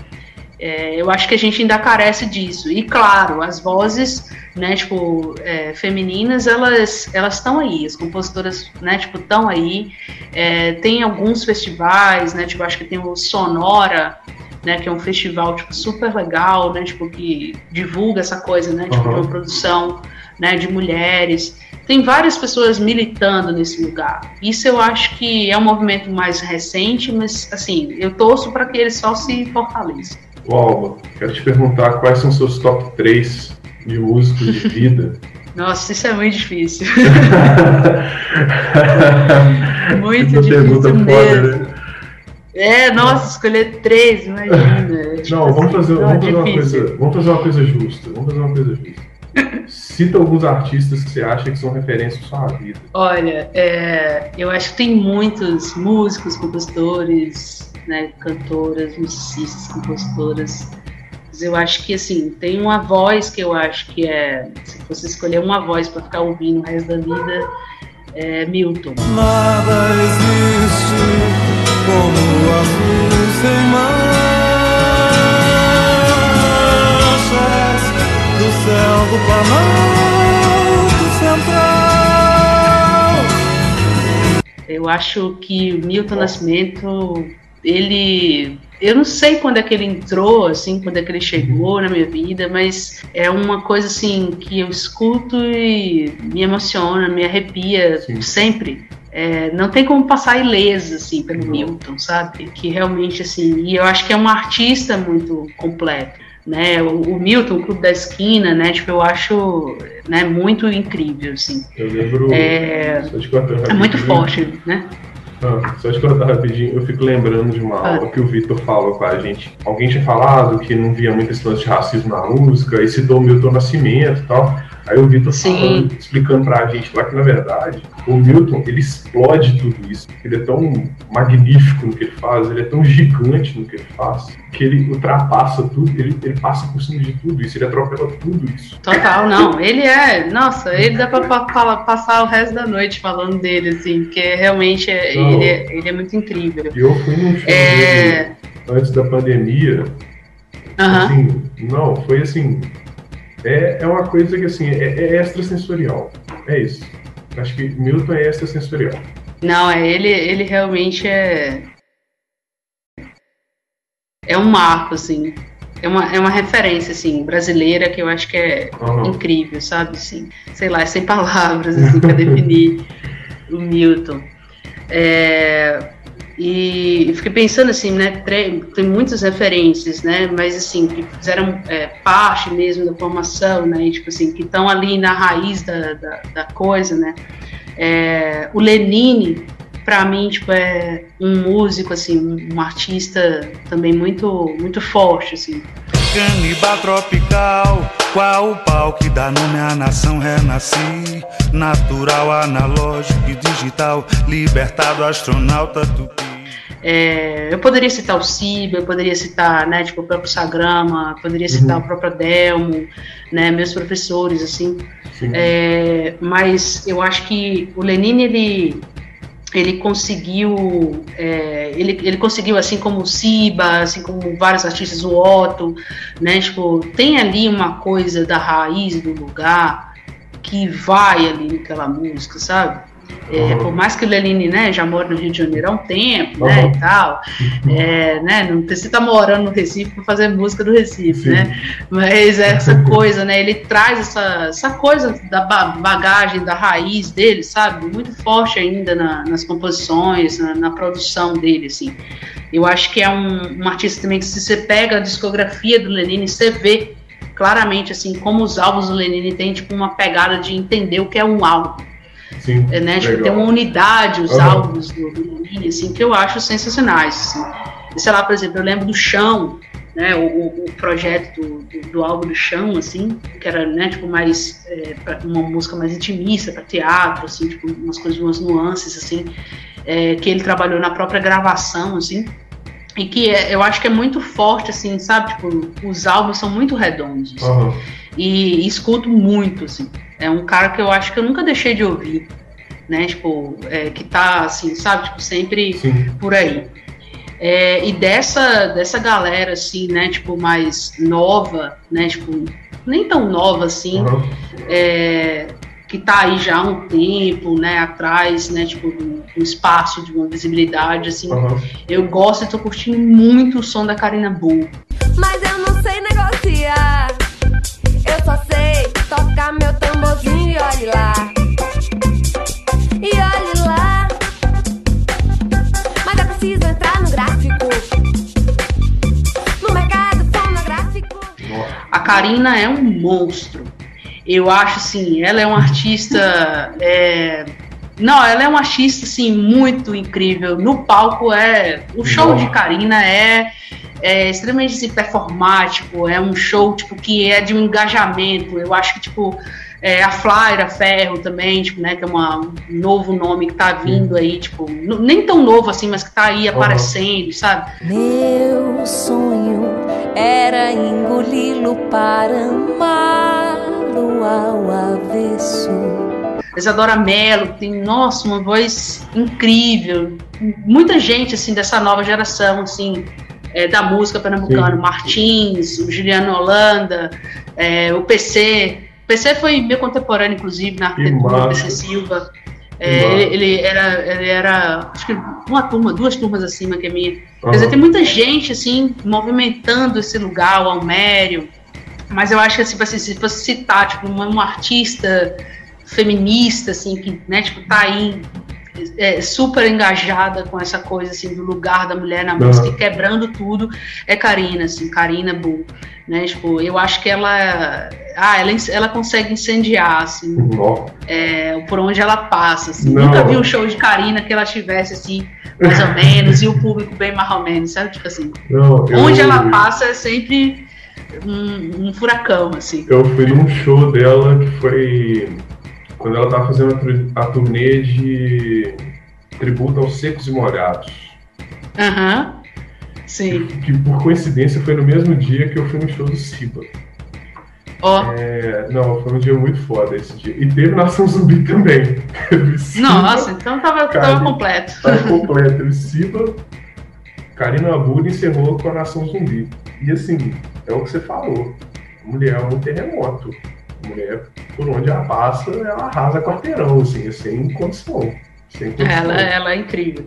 É, eu acho que a gente ainda carece disso. E claro, as vozes, né, tipo, é, femininas, elas elas estão aí, as compositoras, né, tipo, estão aí. É, tem alguns festivais, né, tipo, acho que tem o Sonora, né, que é um festival tipo super legal, né, tipo que divulga essa coisa, né, tipo uhum. de uma produção, né, de mulheres. Tem várias pessoas militando nesse lugar. Isso eu acho que é um movimento mais recente, mas assim, eu torço para que ele só se fortaleça. Ô Alba, quero te perguntar quais são seus top 3 de músicos de vida. Nossa, isso é muito difícil. muito difícil pergunta mesmo. Foda, né? É, nossa, escolher três, imagina. Tipo não, vamos fazer, assim, vamos, fazer uma coisa, vamos fazer uma coisa justa. Vamos fazer uma coisa justa. Cita alguns artistas que você acha que são referências para sua vida. Olha, é, eu acho que tem muitos músicos, compositores, né, cantoras, musicistas, compositoras. Mas eu acho que assim, tem uma voz que eu acho que é, se fosse escolher uma voz para ficar ouvindo o resto da vida, é Milton. Nada existe como a luz em manchas céu do Planalto Central. Eu acho que Milton Nascimento ele eu não sei quando é que ele entrou, assim, quando é que ele chegou na minha vida, mas é uma coisa assim que eu escuto e me emociona, me arrepia Sim. sempre. É, não tem como passar ilesa assim pelo. Milton, sabe? Que realmente assim, e eu acho que é um artista muito completo né? O, o, Milton, o Clube da Esquina, né? Tipo, eu acho né, muito incrível, assim. Eu lembro. É, é muito forte, né? Ah, só te cortar rapidinho, eu fico lembrando de uma ah. aula que o Vitor falou com a gente. Alguém tinha falado que não via muita história de racismo na música, e citou o Milton Nascimento e tal. Aí o Vitor falando, explicando pra gente lá que, na verdade, o Milton, ele explode tudo isso. Ele é tão magnífico no que ele faz, ele é tão gigante no que ele faz, que ele ultrapassa tudo, ele, ele passa por cima de tudo isso, ele atropela tudo isso. Total, não. Ele é, nossa, ele dá pra, pra passar o resto da noite falando dele, assim, porque realmente é, ele, é, ele é muito incrível. Eu fui num show é... dele antes da pandemia. Uhum. Assim, não, foi assim, é, é uma coisa que assim, é, é extrasensorial. É isso. Acho que Milton é extrasensorial. Não, é, ele, ele realmente é. É um marco, assim. É uma, é uma referência, assim, brasileira que eu acho que é uhum. incrível, sabe? Assim, sei lá, é sem palavras, assim, para definir o Milton. É, e fiquei pensando assim, né, tem muitas referências, né, mas assim, que fizeram é, parte mesmo da formação, né, tipo assim, que estão ali na raiz da, da, da coisa, né. É, o Lenine, para mim, tipo, é um músico, assim, um, artista também muito, muito forte, assim. Caniba tropical, qual o pau que dá nome à nação renasci? Natural, analógico e digital, libertado astronauta tupi. É, eu poderia citar o Ciba, eu poderia citar, né, tipo, o próprio Sagrama, poderia citar uhum. o próprio Adelmo, né, meus professores, assim. É, mas eu acho que o Lenin, ele, ele conseguiu, é, ele, ele conseguiu, assim como o Siba, assim como vários artistas, o Otto, né, tipo, tem ali uma coisa da raiz do lugar que vai ali naquela música, sabe? É, por mais que o Lenine né, já mora no Rio de Janeiro há um tempo, né, e tal, é, né, não precisa estar morando no Recife para fazer música do Recife, Sim. né, mas essa coisa, né, ele traz essa, essa coisa da bagagem, da raiz dele, sabe, muito forte ainda na, nas composições, na, na, produção dele, assim. Eu acho que é um, um artista também que se você pega a discografia do Lenine, você vê claramente, assim, como os álbuns do Lenine têm, tipo, uma pegada de entender o que é um álbum, Sim, né? Tipo, tem uma unidade, os uhum. álbuns do, do assim, que eu acho sensacionais. Assim. Sei lá, por exemplo, eu lembro do Chão, né, o, o projeto do, do, do, álbum do Chão, assim, que era, né, tipo, mais, é, uma música mais intimista, para teatro, assim, tipo, umas coisas, umas nuances, assim, é, que ele trabalhou na própria gravação, assim, e que é, eu acho que é muito forte, assim, sabe, tipo, os álbuns são muito redondos, uhum. E, e escuto muito, assim, é um cara que eu acho que eu nunca deixei de ouvir, né? Tipo, é, que tá assim, sabe? Tipo, sempre Sim. por aí. É, e dessa, dessa galera, assim, né? Tipo, mais nova, né? Tipo, nem tão nova assim, uhum. é, que tá aí já há um tempo, né? Atrás, né? Tipo, um, um espaço de uma visibilidade, assim. Uhum. Eu gosto e tô curtindo muito o som da Karina Bull. Mas eu não sei negociar. Eu só sei tocar meu tamborzinho e olhe lá. E olhe lá. Mas é preciso entrar no gráfico. No mercado fonográfico. A Karina é um monstro. Eu acho assim, ela é uma artista. É... Não, ela é uma artista assim muito incrível. No palco é o show de Karina é é extremamente assim, performático, é um show tipo que é de um engajamento. Eu acho que tipo é, a Flyra Ferro também, tipo, né, que é uma, um novo nome que tá vindo aí, tipo, nem tão novo assim, mas que tá aí aparecendo, uhum. sabe? Meu sonho era engoli-lo para amá-lo ao avesso. Isadora Mello tem, nossa, uma voz incrível. Muita gente, assim, dessa nova geração, assim, é, da música pernambucana, Sim. Martins, o Juliano Holanda, é, o PC. O PC foi meu contemporâneo, inclusive, na arquitetura, o PC Silva. É, ele, era, ele era, acho que uma turma, duas turmas acima que a minha. Uhum. Quer dizer, tem muita gente, assim, movimentando esse lugar, o Almério. Mas eu acho que, assim, se fosse citar, tipo, uma, uma artista feminista, assim, que, né, tipo, tá aí é, super engajada com essa coisa assim do lugar da mulher na música uhum. e quebrando tudo é Karina assim Karina Bull né? Tipo eu acho que ela ah ela, ela consegue incendiar assim é, por onde ela passa assim. nunca vi um show de Karina que ela tivesse assim mais ou menos e o público bem mais ou menos sabe? Tipo assim Não, onde ela passa é sempre um, um furacão assim. Eu fui num show dela que foi quando ela estava fazendo a turnê de tributo aos secos e molhados. Aham. Uhum. Sim. Que, que, por coincidência foi no mesmo dia que eu fui no show do Siba. Ó. Oh. É, não, foi um dia muito foda esse dia. E teve Nação Zumbi também. Nossa, então tava, tava completo. Tava completo. O Siba, Karina Abud encerrou com a Nação Zumbi. E assim, é o que você falou. Mulher é um terremoto mulher, por onde ela passa, ela arrasa quarteirão, assim, sem condição. Sem condição. Ela, ela é incrível.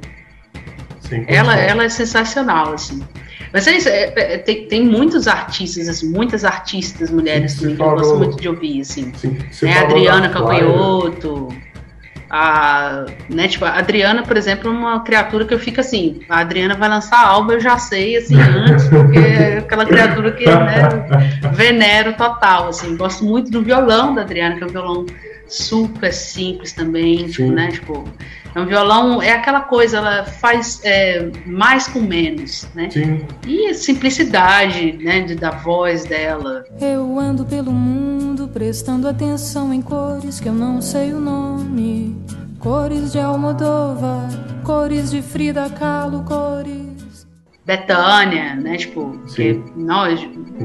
Ela, ela é sensacional, assim. Mas é isso, é, é, tem, tem muitos artistas, assim, muitas artistas mulheres Sim, também, que eu gosto muito de ouvir, assim. Sim, né? Adriana Capanhoto, a, né, tipo, a Adriana, por exemplo, é uma criatura que eu fico assim, a Adriana vai lançar álbum, eu já sei, assim, antes, porque é aquela criatura que, né, venero total, assim, gosto muito do violão da Adriana, que é um violão super simples também, tipo, né, tipo, é um violão, é aquela coisa, ela faz é, mais com menos, né? Sim. E a simplicidade, né, de, da voz dela. Eu ando pelo mundo prestando atenção em cores que eu não sei o nome. Cores de Almodóvar cores de Frida Kahlo, cores. Betânia, né? Tipo, Sim. que nós.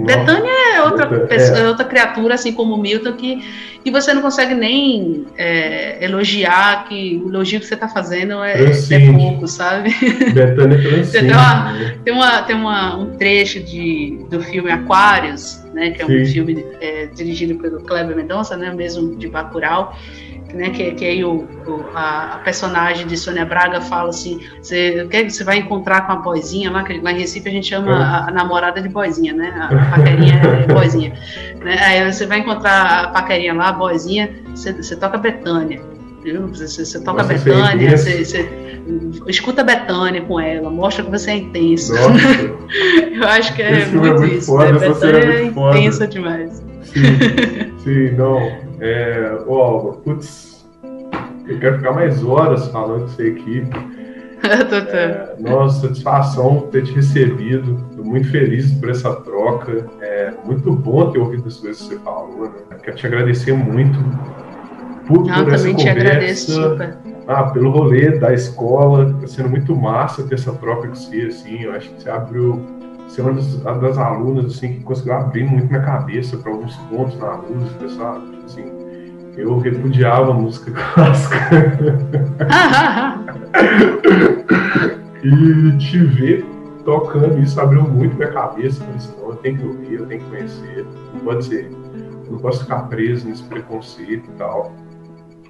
Betânia é outra, Outra- pessoa, é. é outra criatura, assim como o Milton, que, que você não consegue nem é, elogiar, que o elogio que você tá fazendo é, é pouco, sabe? Betânia transcende. Tem uma- né? Tem, uma, tem uma, um trecho de, do filme Aquários, né, que é um Sim. filme é, dirigido pelo Kleber Mendonça, né, mesmo de Bacurau, né, que, que aí o, o- a, a personagem de Sônia Braga fala assim, você, é você vai encontrar com a boizinha lá, que lá em Recife a gente chama a, a namorada de boizinha, né, a paquerinha é boizinha. Né, aí você vai encontrar a paquerinha lá, a boizinha, você, você toca Betânia. Viu? Você, toca Nossa, é Betânia, você, você escuta Betânia com ela, mostra que você é intenso. Eu acho que é Esse filme é muito muito isso. foda, né? é Betânia é muito foda. intensa demais. sim, sim, não. É, ó, putz, eu quero ficar mais horas falando aqui. Tô- tô- É, nossa, satisfação ter te recebido. Estou muito feliz por essa troca. É muito bom ter ouvido as coisas que você falou. Né? Quero te agradecer muito por, Não, por essa conversa. agradeço. Ah, pelo rolê da escola, tá sendo muito massa ter essa troca com você, assim, eu acho que você abriu, é uma das, das alunas, assim, que conseguiu abrir muito minha cabeça para alguns pontos na música, sabe? Tipo Assim, eu repudiava a música clássica e te ver tocando isso abriu muito minha cabeça, falei assim, não, eu tenho que ouvir, eu tenho que conhecer, não pode ser, eu não posso ficar preso nesse preconceito e tal.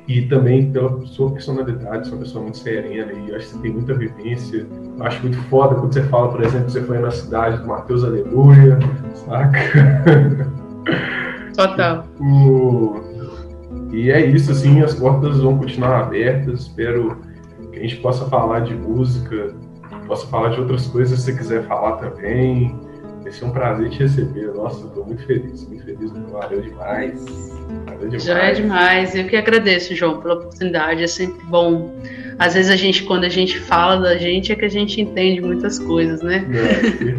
E também pela sua personalidade, uma pessoa muito serena e acho que você tem muita vivência. Eu acho muito foda quando você fala, por exemplo, que você foi na cidade do Mateus Aleluia, saca? Total. O- E é isso, assim, as portas vão continuar abertas. Espero que a gente possa falar de música, possa falar de outras coisas se você quiser falar também. Vai ser um prazer te receber. Nossa, tô muito feliz, muito feliz. Valeu demais. Valeu demais. Já é demais. Eu que agradeço, João, pela oportunidade. É sempre bom. Às vezes a gente, quando a gente fala da gente, é que a gente entende muitas coisas, né? Perfeito.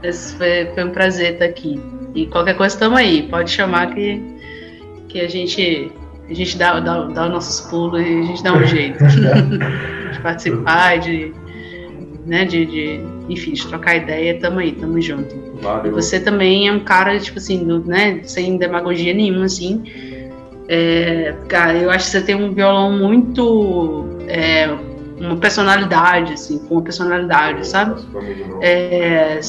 Esse foi, foi um prazer estar aqui. E qualquer coisa, estamos aí. Pode chamar que, que a gente, a gente dá, dá, dá os nossos pulos e a gente dá um jeito de participar, de, né, de, de, enfim, de trocar ideia. Tamo aí, tamo junto. E Valeu. você também é um cara, tipo assim, do, né, sem demagogia nenhuma, assim. É, cara, eu acho que você tem um violão muito. é, uma personalidade, assim, com uma personalidade, sabe? É,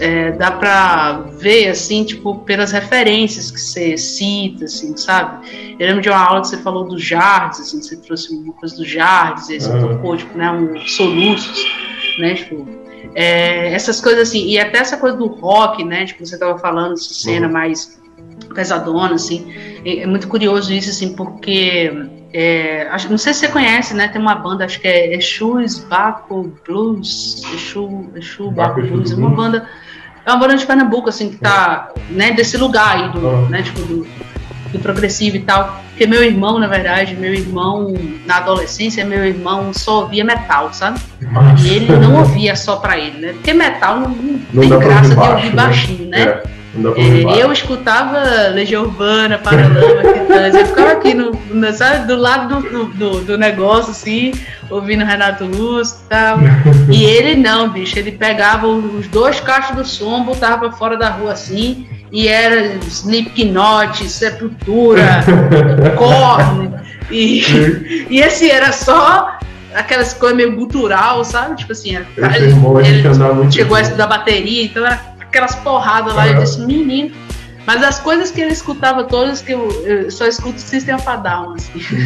é, dá pra ver, assim, tipo, pelas referências que você cita, assim, sabe? Eu lembro de uma aula que você falou dos jardes, assim, você trouxe uma coisa dos jardes, aí você Aham. tocou, tipo, né, uns soluços, né, tipo, é, essas coisas assim, e até essa coisa do rock, né, tipo, você tava falando, essa cena Uhum. mais pesadona, assim, é, é muito curioso isso, assim, porque é, acho, não sei se você conhece, né? Tem uma banda, acho que é Exu's Baco Blues, Exu, Exu Baco Baco Blues, é uma banda, é uma banda de Pernambuco, assim, que tá, né, desse lugar aí, do, Ah. né, tipo, do, do progressivo e tal. Porque meu irmão, na verdade, meu irmão, na adolescência, meu irmão só ouvia metal, sabe? E ele não ouvia só pra ele, né? Porque metal não, não tem graça de ouvir né? baixinho, né? É, dá pra É, eu escutava Legião Urbana, Paralama, Titãs. Eu ficava aqui no, no- sabe, do lado do, do, do- negócio, assim, ouvindo Renato Luz e tal. E ele não, bicho. Ele pegava os dois cachos do som, botava pra fora da rua assim, e era Slipknot, Sepultura, Korn. E, e esse era só aquelas coisas meio gutural, sabe? Tipo assim, era- ele muito chegou a estudar bateria, então era aquelas porradas lá. Eu disse, menino. Mas as coisas que ele escutava todas, que eu, eu só escuto System of a Down, assim.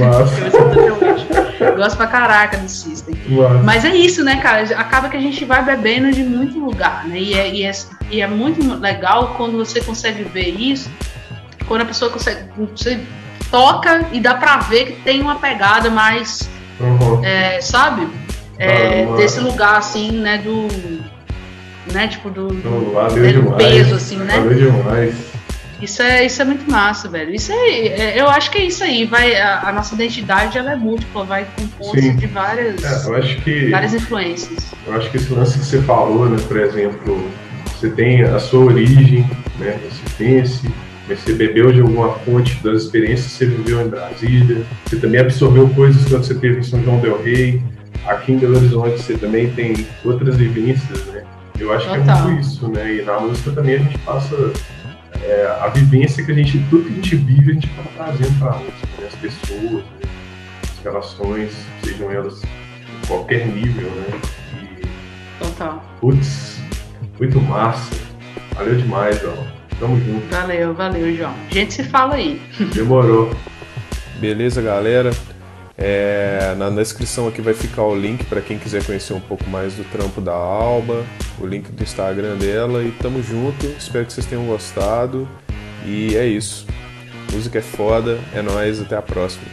Eu. Eu gosto pra caraca do System. Massa. Mas é isso, né, cara? Acaba que a gente vai bebendo de muito lugar, né? E é, e é, e é muito legal quando você consegue ver isso, quando a pessoa consegue. Você toca e dá pra ver que tem uma pegada mais Uhum. é, sabe? É, Ah, uma- desse lugar, assim, né, do... Né, tipo, do, do, demais. peso, assim, né? Valeu demais. Isso é, isso é muito massa, velho. Isso é, eu acho que é isso aí. Vai, a, a nossa identidade, ela é múltipla, vai compondo Sim. de várias, É, eu acho que várias influências. eu acho que esse lance que você falou, né, por exemplo, você tem a sua origem, né, recifense, mas você bebeu de alguma fonte das experiências que você viveu em Brasília, você também absorveu coisas quando você teve em São João del Rei, aqui em Belo Horizonte você também tem outras vivências, né? Eu acho Total. que é muito isso, né? E na música também a gente passa é, a vivência que a gente, tudo que a gente vive, a gente está trazendo para a música, né? As pessoas, né? as relações, sejam elas em qualquer nível, né? E, Total. Putz, muito massa. Valeu demais, João. Tamo junto. Valeu, valeu, João. A gente se fala aí. Demorou. Beleza, galera? É, na descrição aqui vai ficar o link para quem quiser conhecer um pouco mais do trampo da Alba, o link do Instagram dela e tamo junto. Espero que vocês tenham gostado. E é isso. Música é foda, é nóis, até a próxima.